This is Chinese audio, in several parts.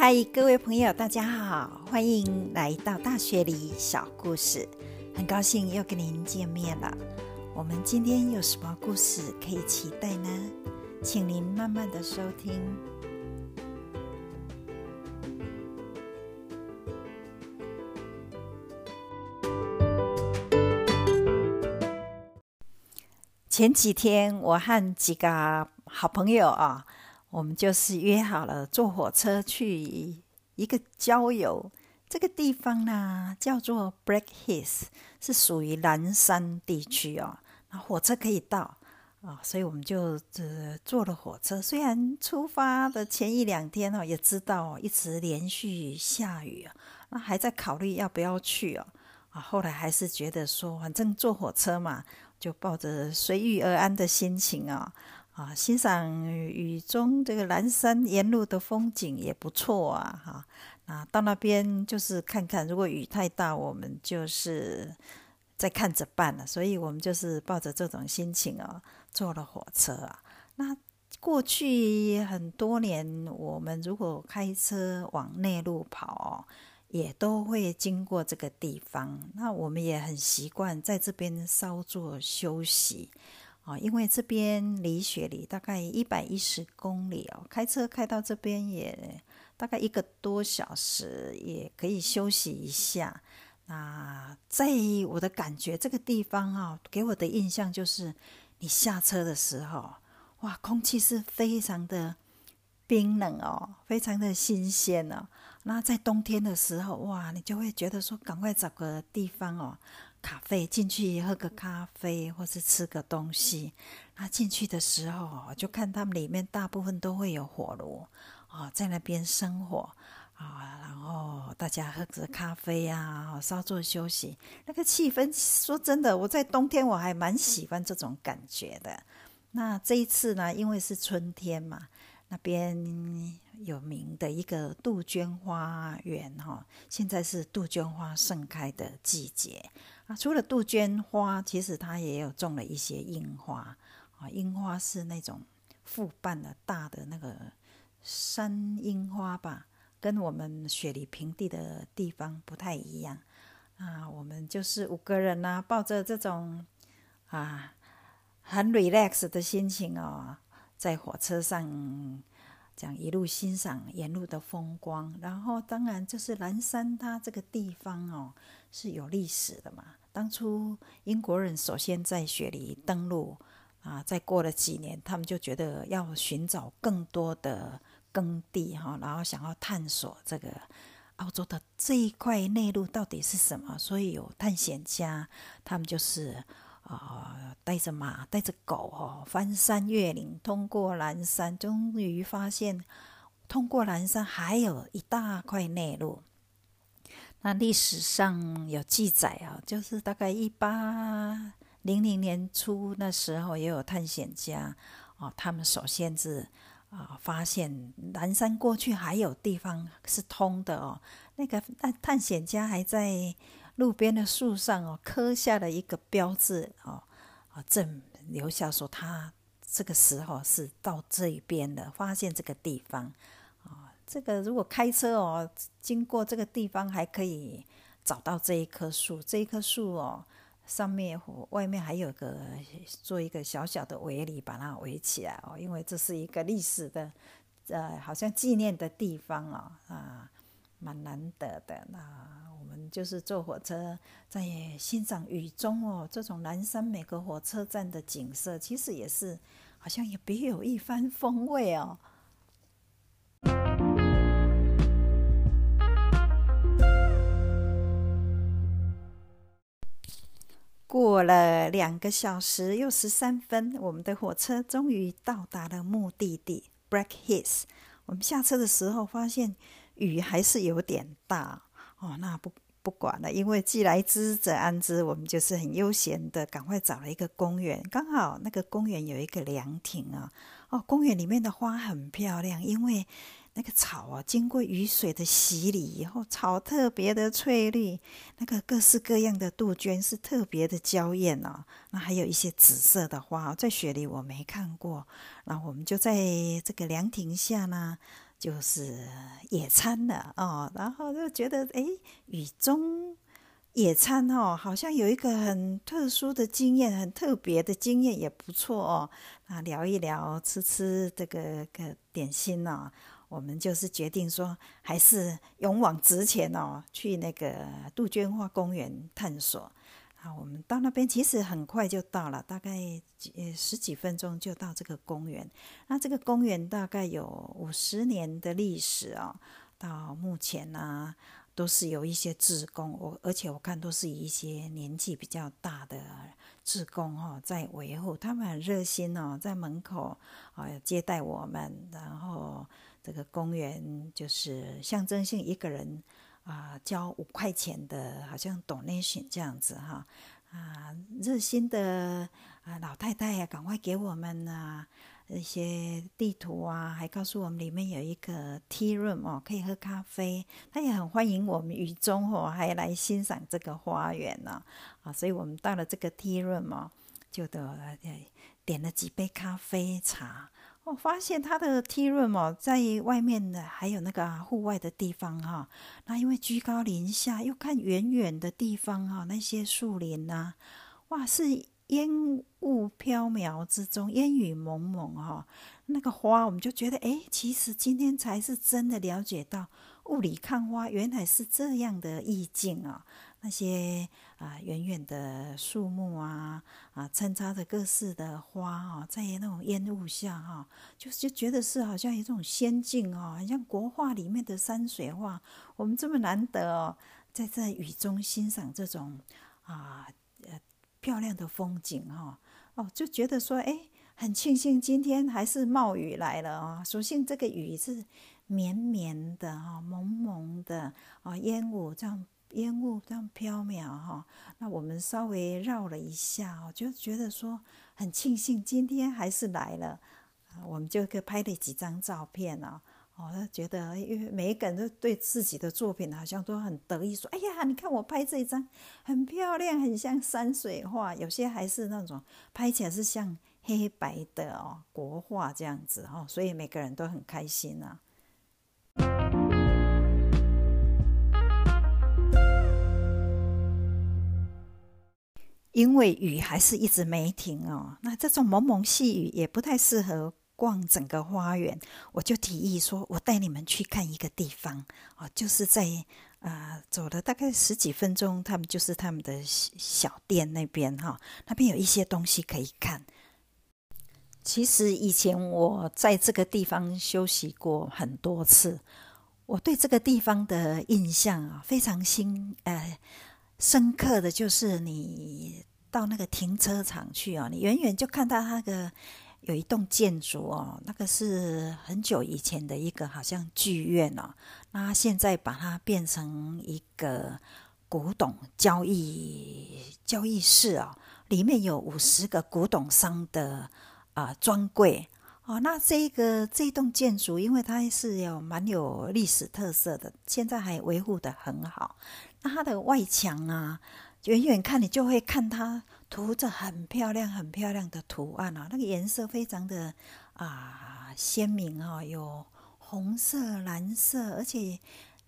嗨，各位朋友，大家好，欢迎来到大学里小故事。很高兴又跟您见面了。我们今天有什么故事可以期待呢？请您慢慢的收听。前几天，我和几个好朋友啊。我们就是约好了坐火车去一个郊游，这个地方呢叫做 Black Hills，是属于南山地区哦。那火车可以到啊，所以我们就呃坐了火车。虽然出发的前一两天哦，也知道一直连续下雨啊，那还在考虑要不要去哦。啊，后来还是觉得说，反正坐火车嘛，就抱着随遇而安的心情啊。啊，欣赏雨中这个蓝山沿路的风景也不错啊！哈，啊，到那边就是看看，如果雨太大，我们就是在看着办了。所以我们就是抱着这种心情啊，坐了火车啊。那过去很多年，我们如果开车往内陆跑，哦也都会经过这个地方。那我们也很习惯在这边稍作休息。啊，因为这边离雪梨大概一百一十公里哦，开车开到这边也大概一个多小时，也可以休息一下。那在我的感觉，这个地方哈，给我的印象就是，你下车的时候，哇，空气是非常的冰冷哦，非常的新鲜哦。那在冬天的时候，哇，你就会觉得说，赶快找个地方哦。咖啡进去喝个咖啡，或是吃个东西。那进去的时候，就看他们里面大部分都会有火炉啊，在那边生火啊，然后大家喝着咖啡呀，稍作休息。那个气氛，说真的，我在冬天我还蛮喜欢这种感觉的。那这一次呢，因为是春天嘛，那边有名的一个杜鹃花园哈，现在是杜鹃花盛开的季节。啊，除了杜鹃花，其实它也有种了一些樱花啊。樱花是那种复瓣的大的那个山樱花吧，跟我们雪梨平地的地方不太一样啊。我们就是五个人呐，抱着这种啊很 relax 的心情哦，在火车上这样一路欣赏沿路的风光。然后，当然就是蓝山，它这个地方哦是有历史的嘛。当初英国人首先在雪梨登陆啊，再过了几年，他们就觉得要寻找更多的耕地哈，然后想要探索这个澳洲的这一块内陆到底是什么，所以有探险家，他们就是啊带着马带着狗哦，翻山越岭，通过蓝山，终于发现通过蓝山还有一大块内陆。那历史上有记载啊，就是大概一八零零年初那时候，也有探险家啊，他们首先是啊发现南山过去还有地方是通的哦。那个探探险家还在路边的树上哦刻下了一个标志哦，啊正留下说他这个时候是到这边的，发现这个地方。啊这个如果开车哦，经过这个地方还可以找到这一棵树。这一棵树哦，上面外面还有个做一个小小的围篱，把它围起来哦，因为这是一个历史的，呃，好像纪念的地方哦，啊，蛮难得的。那我们就是坐火车在欣赏雨中哦，这种南山每个火车站的景色，其实也是好像也别有一番风味哦。过了两个小时又十三分，我们的火车终于到达了目的地，Breakhis。我们下车的时候发现雨还是有点大哦，那不不管了，因为既来之则安之，我们就是很悠闲的赶快找了一个公园，刚好那个公园有一个凉亭啊，哦，公园里面的花很漂亮，因为。那个草啊，经过雨水的洗礼以后，草特别的翠绿。那个各式各样的杜鹃是特别的娇艳哦。那还有一些紫色的花，在雪里我没看过。那我们就在这个凉亭下呢，就是野餐了哦，然后就觉得哎，雨中野餐哦，好像有一个很特殊的经验，很特别的经验也不错哦。啊，聊一聊，吃吃这个个点心呢，我们就是决定说，还是勇往直前哦，去那个杜鹃花公园探索。啊，我们到那边其实很快就到了，大概几十几分钟就到这个公园。那这个公园大概有五十年的历史啊，到目前呢都是有一些志工，我而且我看都是一些年纪比较大的志工哦，在维护，他们很热心哦，在门口啊接待我们，然后这个公园就是象征性一个人。啊，交五块钱的，好像 donation 这样子哈，啊，热心的啊老太太呀，赶快给我们啊一些地图啊，还告诉我们里面有一个 tea room 哦，可以喝咖啡。他也很欢迎我们雨中哦，还来欣赏这个花园呢。啊，所以我们到了这个 tea room 哦，就的点了几杯咖啡茶。我发现它的梯润哦，在外面的还有那个户外的地方哈。那因为居高临下，又看远远的地方哈，那些树林呐，哇，是烟雾飘渺之中，烟雨蒙蒙哈。那个花，我们就觉得，哎，其实今天才是真的了解到雾里看花，原来是这样的意境啊。那些啊，远远的树木啊，啊，参差的各式的花啊，在那种烟雾下哈，就就觉得是好像一种仙境哦，好像国画里面的山水画。我们这么难得哦，在这雨中欣赏这种啊呃漂亮的风景哈，哦，就觉得说，哎，很庆幸今天还是冒雨来了啊。所幸这个雨是绵绵的哈，蒙蒙的啊，烟雾这样。烟雾这样飘渺哈，那我们稍微绕了一下哦，就觉得说很庆幸今天还是来了，我们就给拍了几张照片哦，哦，觉得因为每一个人都对自己的作品好像都很得意，说哎呀，你看我拍这一张很漂亮，很像山水画，有些还是那种拍起来是像黑白的哦，国画这样子哦，所以每个人都很开心啊。因为雨还是一直没停哦，那这种蒙蒙细雨也不太适合逛整个花园，我就提议说，我带你们去看一个地方哦，就是在啊走了大概十几分钟，他们就是他们的小店那边哈，那边有一些东西可以看。其实以前我在这个地方休息过很多次，我对这个地方的印象啊非常新呃。深刻的就是你到那个停车场去哦，你远远就看到那个有一栋建筑哦，那个是很久以前的一个好像剧院哦，那现在把它变成一个古董交易交易室哦，里面有五十个古董商的啊专柜哦，那这个这栋建筑因为它是有蛮有历史特色的，现在还维护的很好。那它的外墙啊，远远看你就会看它涂着很漂亮、很漂亮的图案啊，那个颜色非常的啊鲜明啊，有红色、蓝色，而且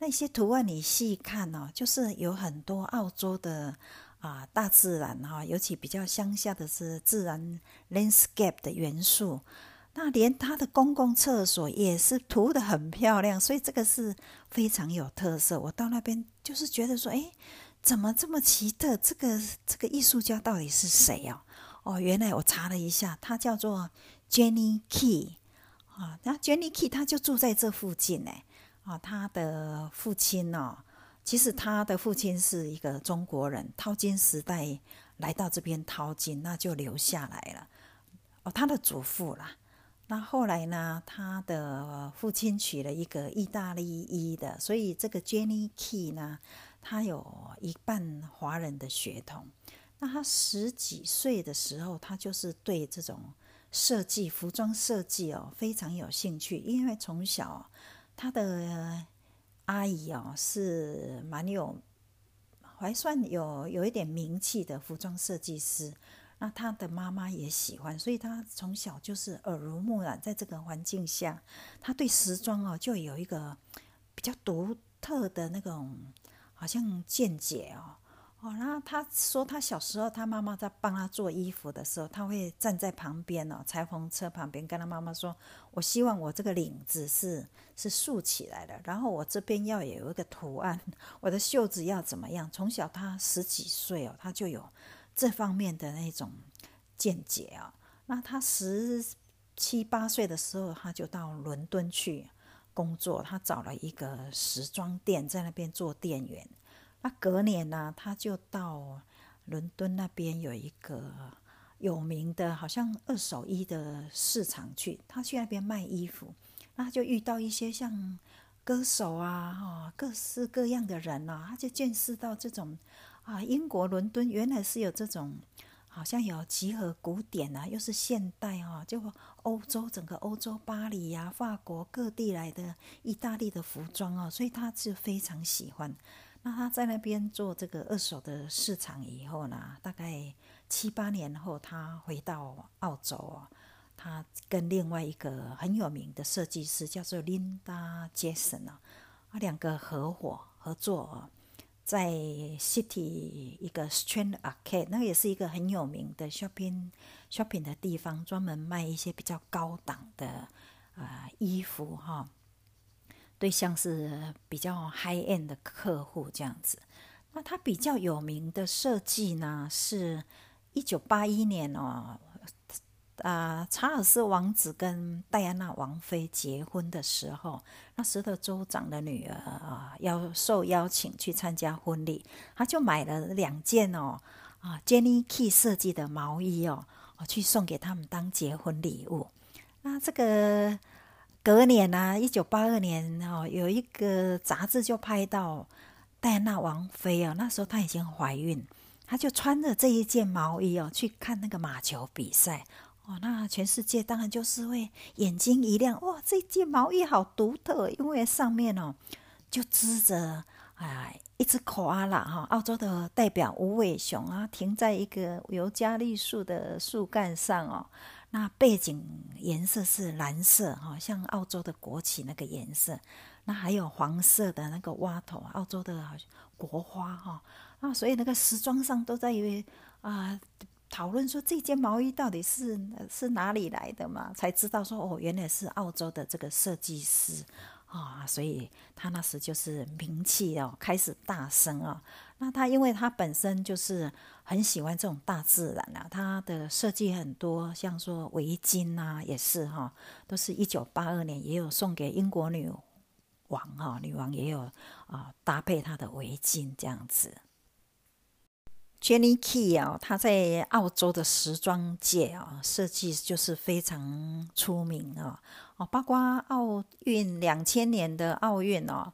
那些图案你细看哦，就是有很多澳洲的啊大自然哈，尤其比较乡下的是自然 landscape 的元素。那连他的公共厕所也是涂的很漂亮，所以这个是非常有特色。我到那边就是觉得说，哎，怎么这么奇特？这个这个艺术家到底是谁哦？哦，原来我查了一下，他叫做 Jenny Key 啊。那 Jenny Key 他就住在这附近呢。啊，他的父亲呢，其实他的父亲是一个中国人，淘金时代来到这边淘金，那就留下来了。哦，他的祖父啦。那后来呢？他的父亲娶了一个意大利裔的，所以这个 Jenny Key 呢，他有一半华人的血统。那他十几岁的时候，他就是对这种设计、服装设计哦非常有兴趣，因为从小他的阿姨哦是蛮有，还算有有一点名气的服装设计师。那他的妈妈也喜欢，所以他从小就是耳濡目染，在这个环境下，他对时装哦就有一个比较独特的那种好像见解哦。哦，然后他说，他小时候他妈妈在帮他做衣服的时候，他会站在旁边哦，裁缝车旁边，跟他妈妈说：“我希望我这个领子是是竖起来的，然后我这边要有一个图案，我的袖子要怎么样？”从小他十几岁哦，他就有这方面的那种见解啊。那他十七八岁的时候，他就到伦敦去工作，他找了一个时装店，在那边做店员。那隔年呢，他就到伦敦那边有一个有名的，好像二手衣的市场去。他去那边卖衣服，那就遇到一些像歌手啊，哈，各式各样的人呐。他就见识到这种啊，英国伦敦原来是有这种，好像有集合古典啊，又是现代啊，就欧洲整个欧洲巴黎呀、法国各地来的、意大利的服装啊，所以他是非常喜欢。那他在那边做这个二手的市场以后呢，大概七八年后，他回到澳洲哦他跟另外一个很有名的设计师叫做 Linda Jason 啊，啊两个合伙合作，在 City 一个 Strand Arcade，那也是一个很有名的 shopping shopping 的地方，专门卖一些比较高档的啊衣服哈。对象是比较 high end 的客户这样子，那他比较有名的设计呢，是一九八一年哦，啊，查尔斯王子跟戴安娜王妃结婚的时候，那时的州长的女儿啊，要受邀请去参加婚礼，他就买了两件哦，啊，Jenny Key 设计的毛衣哦，去送给他们当结婚礼物。那这个。隔年呢，一九八二年哦，有一个杂志就拍到戴安娜王妃哦，那时候她已经怀孕，她就穿着这一件毛衣哦去看那个马球比赛哦，那全世界当然就是会眼睛一亮，哇，这件毛衣好独特，因为上面哦就织着哎一只考阿拉哈，澳洲的代表无尾熊啊，停在一个尤加利树的树干上哦。那背景颜色是蓝色，哈，像澳洲的国旗那个颜色。那还有黄色的那个蛙头，澳洲的国花，哈。啊，所以那个时装上都在于啊讨论说这件毛衣到底是是哪里来的嘛？才知道说哦，原来是澳洲的这个设计师。啊，所以他那时就是名气哦，开始大升啊。那他因为他本身就是很喜欢这种大自然啊，他的设计很多，像说围巾啊，也是哈，都是一九八二年也有送给英国女王哈，女王也有啊搭配她的围巾这样子。Jenny Key 啊，她在澳洲的时装界啊，设计就是非常出名啊。哦，包括奥运两千年的奥运哦，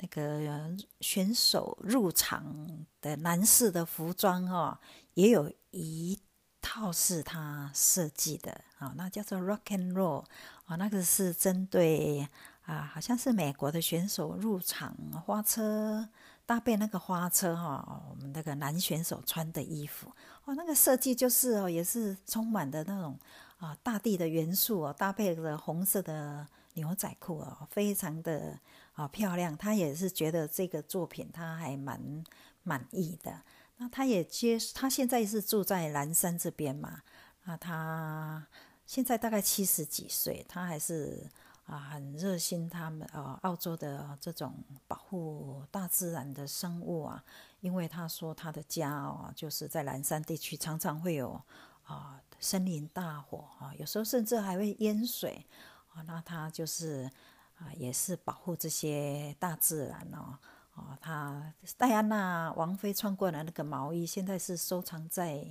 那个选手入场的男士的服装哦，也有一套是他设计的啊，那叫做 Rock and Roll 啊，那个是针对啊，好像是美国的选手入场花车搭配那个花车哈，我们那个男选手穿的衣服哦，那个设计就是哦，也是充满的那种。啊，大地的元素哦，搭配着红色的牛仔裤哦，非常的啊漂亮。他也是觉得这个作品他还蛮满意的。那他也接，他现在是住在南山这边嘛。那他现在大概七十几岁，他还是啊很热心他们啊澳洲的这种保护大自然的生物啊。因为他说他的家哦就是在蓝山地区，常常会有啊。森林大火啊，有时候甚至还会淹水啊。那他就是啊，也是保护这些大自然哦。哦，他戴安娜王妃穿过的那个毛衣，现在是收藏在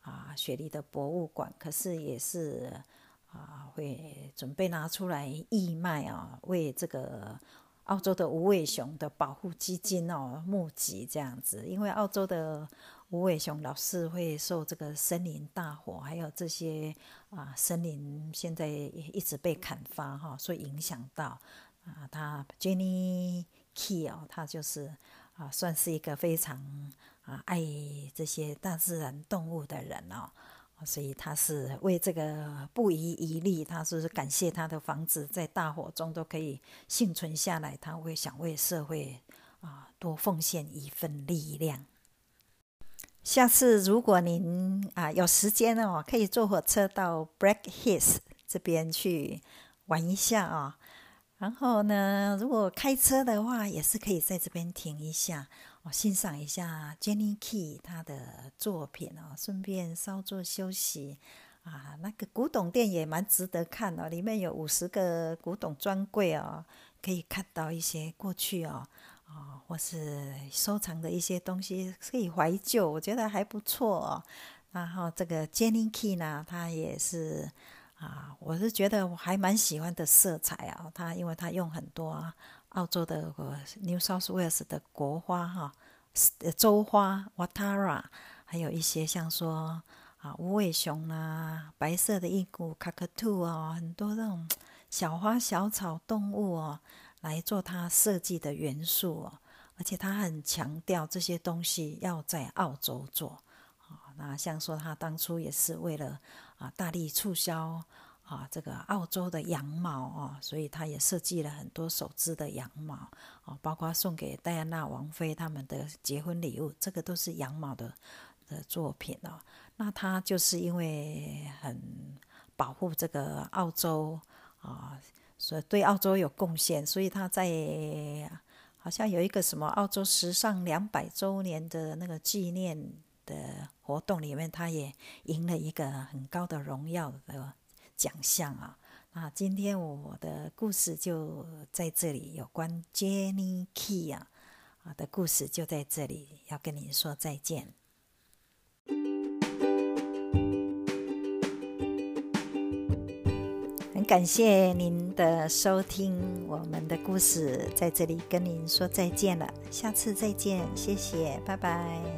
啊雪梨的博物馆。可是也是啊，会准备拿出来义卖啊，为这个澳洲的无尾熊的保护基金哦募集这样子。因为澳洲的。无尾熊老是会受这个森林大火，还有这些啊森林现在一直被砍伐哈，所以影响到啊他 Jenny Key 哦，他就是啊算是一个非常啊爱这些大自然动物的人哦所以他是为这个不遗余力，他是感谢他的房子在大火中都可以幸存下来，他会想为社会啊多奉献一份力量。下次如果您啊有时间哦，可以坐火车到 Black h i s 这边去玩一下啊。然后呢，如果开车的话，也是可以在这边停一下。我欣赏一下 Jenny Key 他的作品哦，顺便稍作休息啊。那个古董店也蛮值得看哦，里面有五十个古董专柜哦，可以看到一些过去哦，啊，或是收藏的一些东西，可以怀旧，我觉得还不错哦。然后这个 Jenny Key 呢，他也是啊，我是觉得我还蛮喜欢的色彩啊，他因为他用很多。澳洲的 New South Wales 的国花哈，州花 Watara，还有一些像说啊无尾熊啦、白色的一股卡卡兔哦，很多这种小花小草动物哦，来做它设计的元素哦。而且他很强调这些东西要在澳洲做啊。那像说他当初也是为了啊大力促销。啊，这个澳洲的羊毛哦，所以他也设计了很多手织的羊毛哦，包括送给戴安娜王妃他们的结婚礼物，这个都是羊毛的的作品哦。那他就是因为很保护这个澳洲啊，所以对澳洲有贡献，所以他在好像有一个什么澳洲时尚两百周年的那个纪念的活动里面，他也赢了一个很高的荣耀的。奖项啊，那今天我的故事就在这里，有关 Jenny Key 啊啊的故事就在这里，要跟您说再见。很感谢您的收听，我们的故事在这里跟您说再见了，下次再见，谢谢，拜拜。